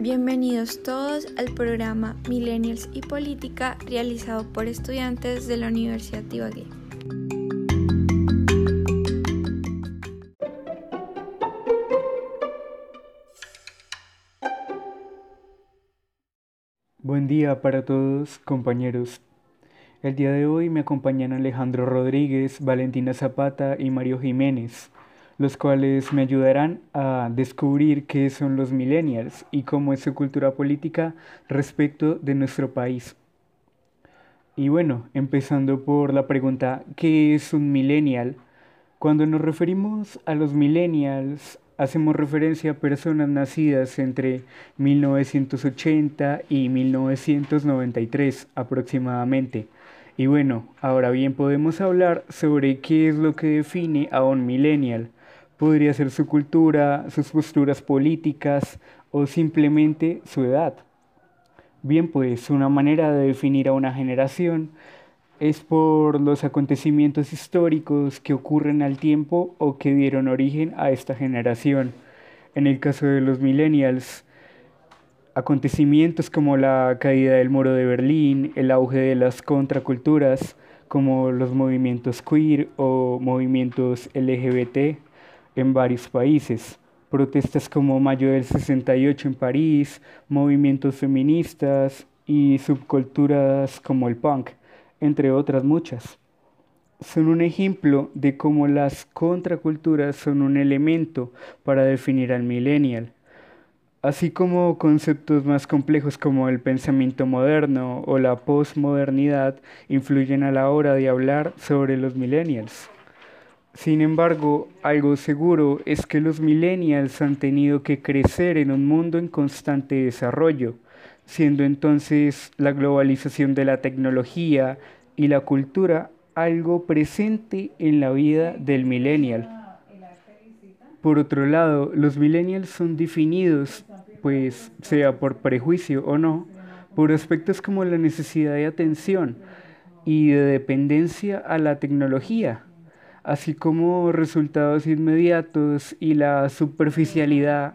Bienvenidos todos al programa Millennials y Política realizado por estudiantes de la Universidad de Ibagué. Buen día para todos, compañeros. El día de hoy me acompañan Alejandro Rodríguez, Valentina Zapata y Mario Jiménez los cuales me ayudarán a descubrir qué son los millennials y cómo es su cultura política respecto de nuestro país. Y bueno, empezando por la pregunta, ¿qué es un millennial? Cuando nos referimos a los millennials, hacemos referencia a personas nacidas entre 1980 y 1993 aproximadamente. Y bueno, ahora bien podemos hablar sobre qué es lo que define a un millennial podría ser su cultura, sus posturas políticas o simplemente su edad. Bien, pues una manera de definir a una generación es por los acontecimientos históricos que ocurren al tiempo o que dieron origen a esta generación. En el caso de los millennials, acontecimientos como la caída del muro de Berlín, el auge de las contraculturas, como los movimientos queer o movimientos LGBT, en varios países. Protestas como Mayo del 68 en París, movimientos feministas y subculturas como el punk, entre otras muchas. Son un ejemplo de cómo las contraculturas son un elemento para definir al millennial, así como conceptos más complejos como el pensamiento moderno o la postmodernidad influyen a la hora de hablar sobre los millennials. Sin embargo, algo seguro es que los millennials han tenido que crecer en un mundo en constante desarrollo, siendo entonces la globalización de la tecnología y la cultura algo presente en la vida del millennial. Por otro lado, los millennials son definidos, pues sea por prejuicio o no, por aspectos como la necesidad de atención y de dependencia a la tecnología así como resultados inmediatos y la superficialidad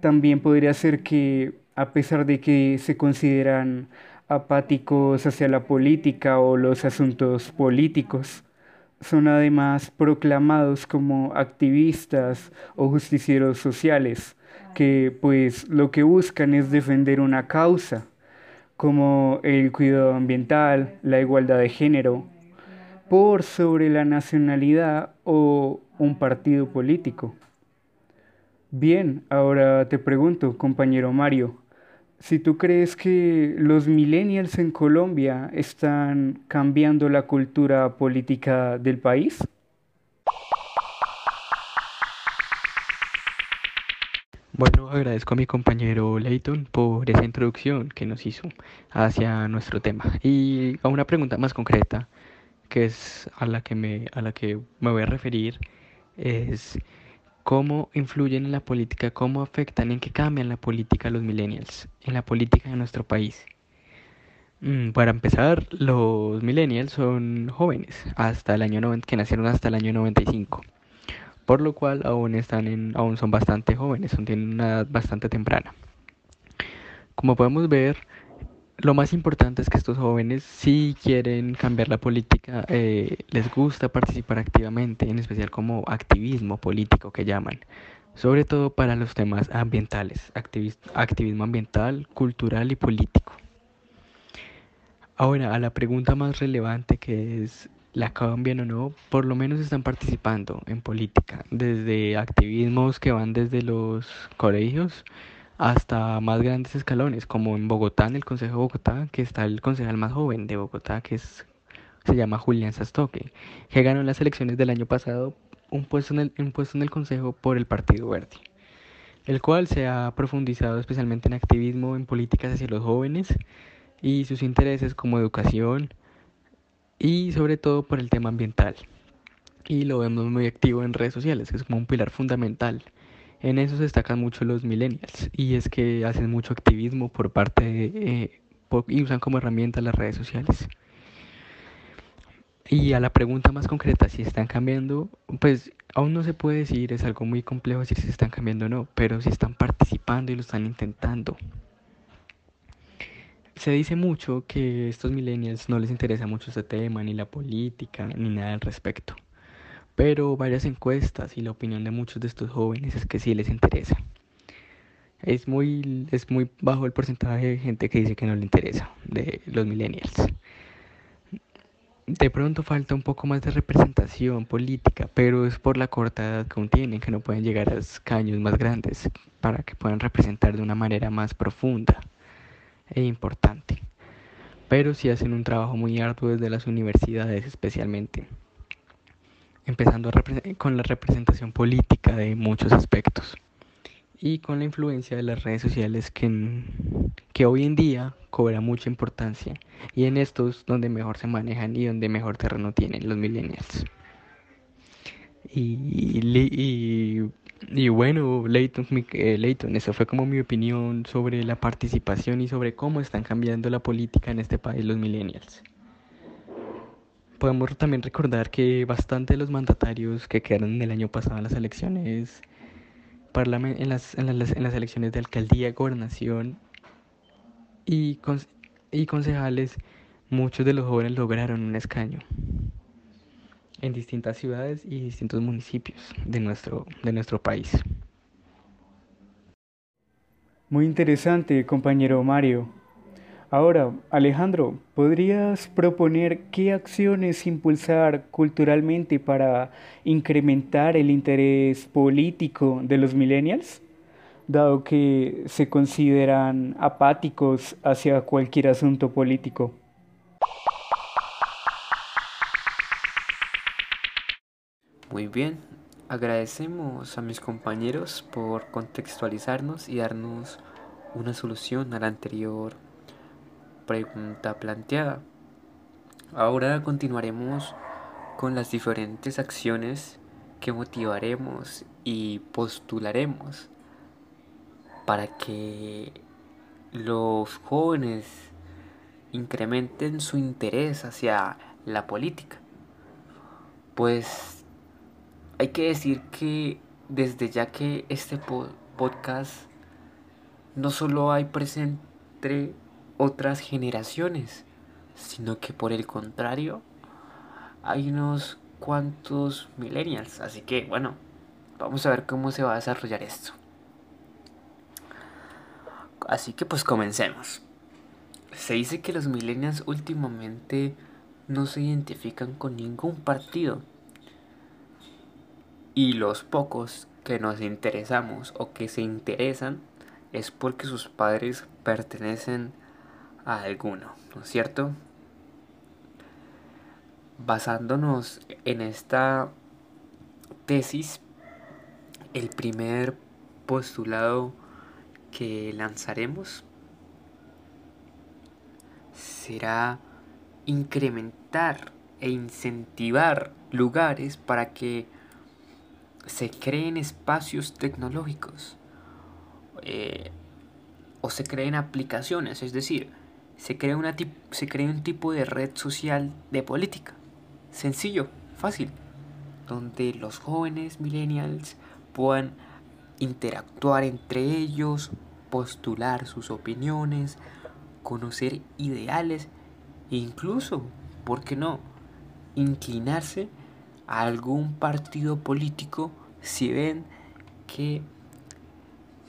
también podría ser que a pesar de que se consideran apáticos hacia la política o los asuntos políticos, son además proclamados como activistas o justicieros sociales, que pues lo que buscan es defender una causa, como el cuidado ambiental, la igualdad de género, por sobre la nacionalidad o un partido político. Bien, ahora te pregunto, compañero Mario, si tú crees que los millennials en Colombia están cambiando la cultura política del país. Bueno, agradezco a mi compañero Leighton por esa introducción que nos hizo hacia nuestro tema. Y a una pregunta más concreta, que es a la que me, a la que me voy a referir, es cómo influyen en la política, cómo afectan, en qué cambian la política los millennials, en la política de nuestro país. Mm, para empezar, los millennials son jóvenes, hasta el año 90, que nacieron hasta el año 95, por lo cual aún están en, aún son bastante jóvenes, son tienen una edad bastante temprana. Como podemos ver, lo más importante es que estos jóvenes si quieren cambiar la política, eh, les gusta participar activamente, en especial como activismo político que llaman, sobre todo para los temas ambientales, activismo ambiental, cultural y político. Ahora, a la pregunta más relevante que es, ¿la cambian o no? Por lo menos están participando en política, desde activismos que van desde los colegios, hasta más grandes escalones, como en Bogotá, en el Consejo de Bogotá, que está el concejal más joven de Bogotá, que es, se llama Julián Sastoque, que ganó las elecciones del año pasado un puesto en el, un puesto en el Consejo por el Partido Verde, el cual se ha profundizado especialmente en activismo en políticas hacia los jóvenes y sus intereses como educación y sobre todo por el tema ambiental. Y lo vemos muy activo en redes sociales, que es como un pilar fundamental en eso se destacan mucho los millennials y es que hacen mucho activismo por parte de, eh, y usan como herramienta las redes sociales. Y a la pregunta más concreta, si están cambiando, pues aún no se puede decir, es algo muy complejo decir si están cambiando o no, pero si están participando y lo están intentando. Se dice mucho que estos millennials no les interesa mucho este tema, ni la política, ni nada al respecto. Pero varias encuestas y la opinión de muchos de estos jóvenes es que sí les interesa. Es muy, es muy bajo el porcentaje de gente que dice que no le interesa, de los millennials. De pronto falta un poco más de representación política, pero es por la corta edad que aún tienen, que no pueden llegar a escaños más grandes para que puedan representar de una manera más profunda e importante. Pero sí hacen un trabajo muy arduo desde las universidades especialmente, empezando con la representación política de muchos aspectos y con la influencia de las redes sociales que, que hoy en día cobra mucha importancia y en estos donde mejor se manejan y donde mejor terreno tienen los millennials. Y, y, y bueno, Leighton, eh, Leighton, eso fue como mi opinión sobre la participación y sobre cómo están cambiando la política en este país los millennials. Podemos también recordar que bastante de los mandatarios que quedaron el año pasado en las elecciones en las, en las, en las elecciones de alcaldía, gobernación y, y concejales, muchos de los jóvenes lograron un escaño en distintas ciudades y distintos municipios de nuestro, de nuestro país. Muy interesante, compañero Mario. Ahora, Alejandro, ¿podrías proponer qué acciones impulsar culturalmente para incrementar el interés político de los millennials, dado que se consideran apáticos hacia cualquier asunto político? Muy bien, agradecemos a mis compañeros por contextualizarnos y darnos una solución a la anterior pregunta planteada. Ahora continuaremos con las diferentes acciones que motivaremos y postularemos para que los jóvenes incrementen su interés hacia la política. Pues hay que decir que desde ya que este podcast no solo hay presente otras generaciones, sino que por el contrario hay unos cuantos millennials. Así que bueno, vamos a ver cómo se va a desarrollar esto. Así que pues comencemos. Se dice que los millennials últimamente no se identifican con ningún partido. Y los pocos que nos interesamos o que se interesan es porque sus padres pertenecen a alguno, ¿no es cierto? Basándonos en esta tesis, el primer postulado que lanzaremos será incrementar e incentivar lugares para que se creen espacios tecnológicos eh, o se creen aplicaciones, es decir, se crea, una se crea un tipo de red social de política. Sencillo, fácil. Donde los jóvenes millennials puedan interactuar entre ellos, postular sus opiniones, conocer ideales e incluso, ¿por qué no?, inclinarse a algún partido político si ven que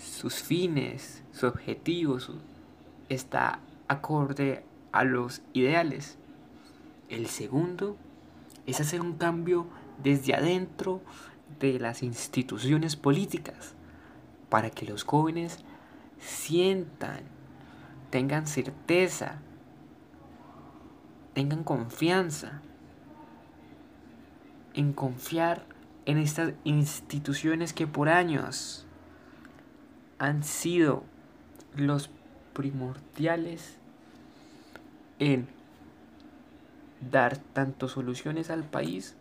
sus fines, su objetivo está acorde a los ideales. El segundo es hacer un cambio desde adentro de las instituciones políticas para que los jóvenes sientan, tengan certeza, tengan confianza en confiar en estas instituciones que por años han sido los primordiales en dar tanto soluciones al país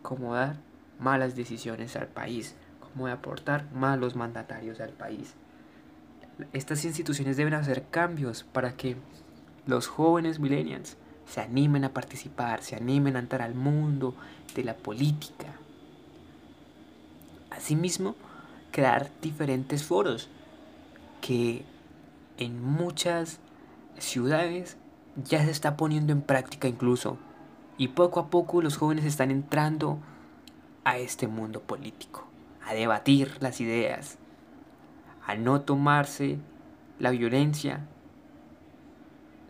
como dar malas decisiones al país, como aportar malos mandatarios al país. Estas instituciones deben hacer cambios para que los jóvenes millennials se animen a participar, se animen a entrar al mundo de la política. Asimismo, crear diferentes foros que en muchas ciudades ya se está poniendo en práctica incluso. Y poco a poco los jóvenes están entrando a este mundo político, a debatir las ideas, a no tomarse la violencia,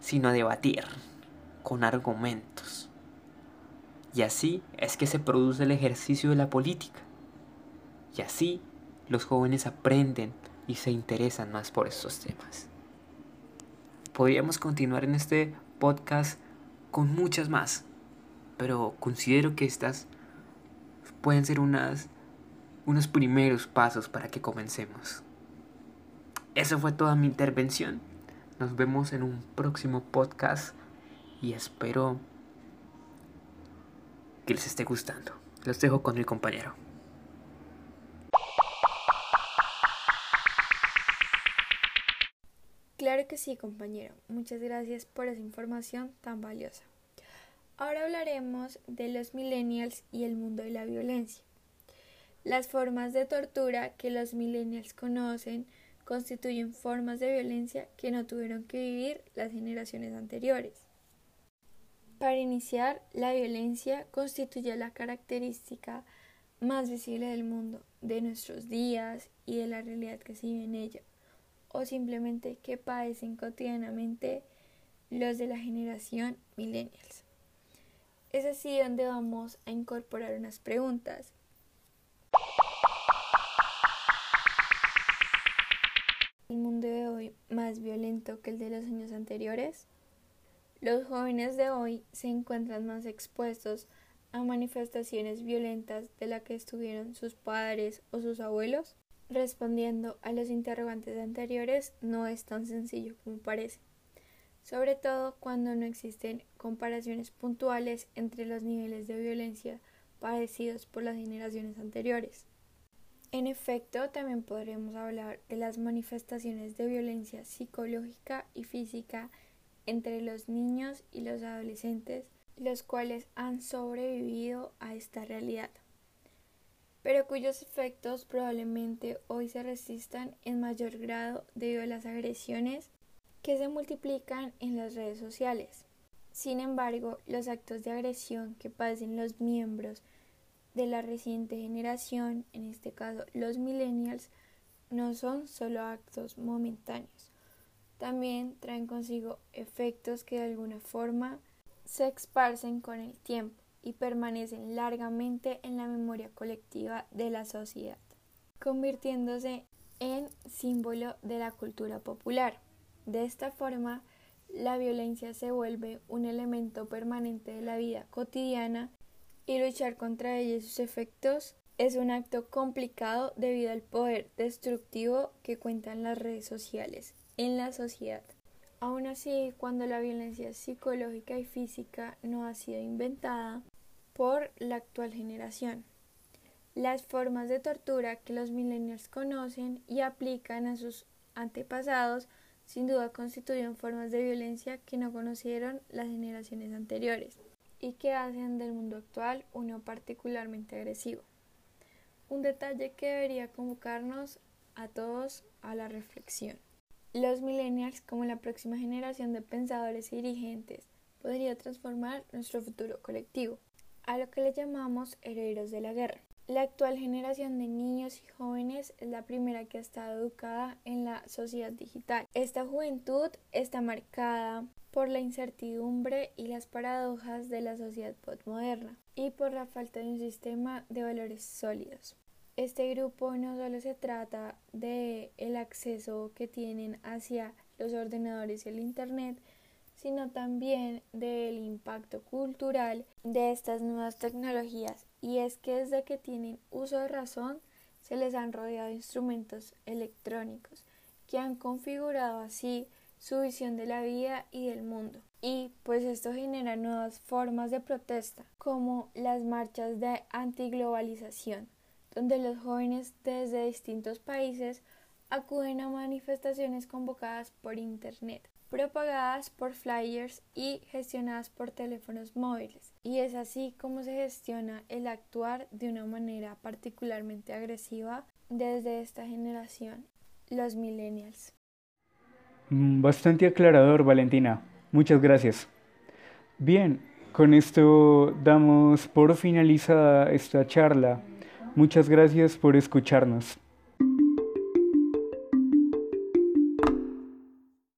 sino a debatir con argumentos. Y así es que se produce el ejercicio de la política. Y así los jóvenes aprenden y se interesan más por estos temas. Podríamos continuar en este podcast con muchas más, pero considero que estas pueden ser unas, unos primeros pasos para que comencemos. Eso fue toda mi intervención. Nos vemos en un próximo podcast y espero que les esté gustando. Los dejo con mi compañero. Claro que sí, compañero. Muchas gracias por esa información tan valiosa. Ahora hablaremos de los millennials y el mundo de la violencia. Las formas de tortura que los millennials conocen constituyen formas de violencia que no tuvieron que vivir las generaciones anteriores. Para iniciar, la violencia constituye la característica más visible del mundo, de nuestros días y de la realidad que se vive en ella, o simplemente que padecen cotidianamente los de la generación millennials. Es así donde vamos a incorporar unas preguntas. ¿El mundo de hoy más violento que el de los años anteriores? Los jóvenes de hoy se encuentran más expuestos a manifestaciones violentas de las que estuvieron sus padres o sus abuelos. Respondiendo a los interrogantes anteriores no es tan sencillo como parece, sobre todo cuando no existen comparaciones puntuales entre los niveles de violencia padecidos por las generaciones anteriores. En efecto, también podremos hablar de las manifestaciones de violencia psicológica y física entre los niños y los adolescentes, los cuales han sobrevivido a esta realidad, pero cuyos efectos probablemente hoy se resistan en mayor grado debido a las agresiones que se multiplican en las redes sociales. Sin embargo, los actos de agresión que pasen los miembros de la reciente generación, en este caso los millennials, no son solo actos momentáneos, también traen consigo efectos que de alguna forma se esparcen con el tiempo y permanecen largamente en la memoria colectiva de la sociedad, convirtiéndose en símbolo de la cultura popular. De esta forma, la violencia se vuelve un elemento permanente de la vida cotidiana y luchar contra ella y sus efectos es un acto complicado debido al poder destructivo que cuentan las redes sociales en la sociedad. Aún así, cuando la violencia psicológica y física no ha sido inventada por la actual generación, las formas de tortura que los millennials conocen y aplican a sus antepasados sin duda constituyen formas de violencia que no conocieron las generaciones anteriores y que hacen del mundo actual uno particularmente agresivo. Un detalle que debería convocarnos a todos a la reflexión. Los millennials, como la próxima generación de pensadores y dirigentes, podría transformar nuestro futuro colectivo, a lo que le llamamos herederos de la guerra. La actual generación de niños y jóvenes es la primera que ha estado educada en la sociedad digital. Esta juventud está marcada por la incertidumbre y las paradojas de la sociedad postmoderna y por la falta de un sistema de valores sólidos. Este grupo no solo se trata de el acceso que tienen hacia los ordenadores y el internet, sino también del impacto cultural de estas nuevas tecnologías. Y es que desde que tienen uso de razón, se les han rodeado instrumentos electrónicos que han configurado así su visión de la vida y del mundo. Y pues esto genera nuevas formas de protesta, como las marchas de antiglobalización donde los jóvenes desde distintos países acuden a manifestaciones convocadas por Internet. Propagadas por flyers y gestionadas por teléfonos móviles. Y es así como se gestiona el actuar de una manera particularmente agresiva desde esta generación, los millennials. Mm, bastante aclarador, Valentina. Muchas gracias. Bien, con esto damos por finalizada esta charla. Muchas gracias por escucharnos.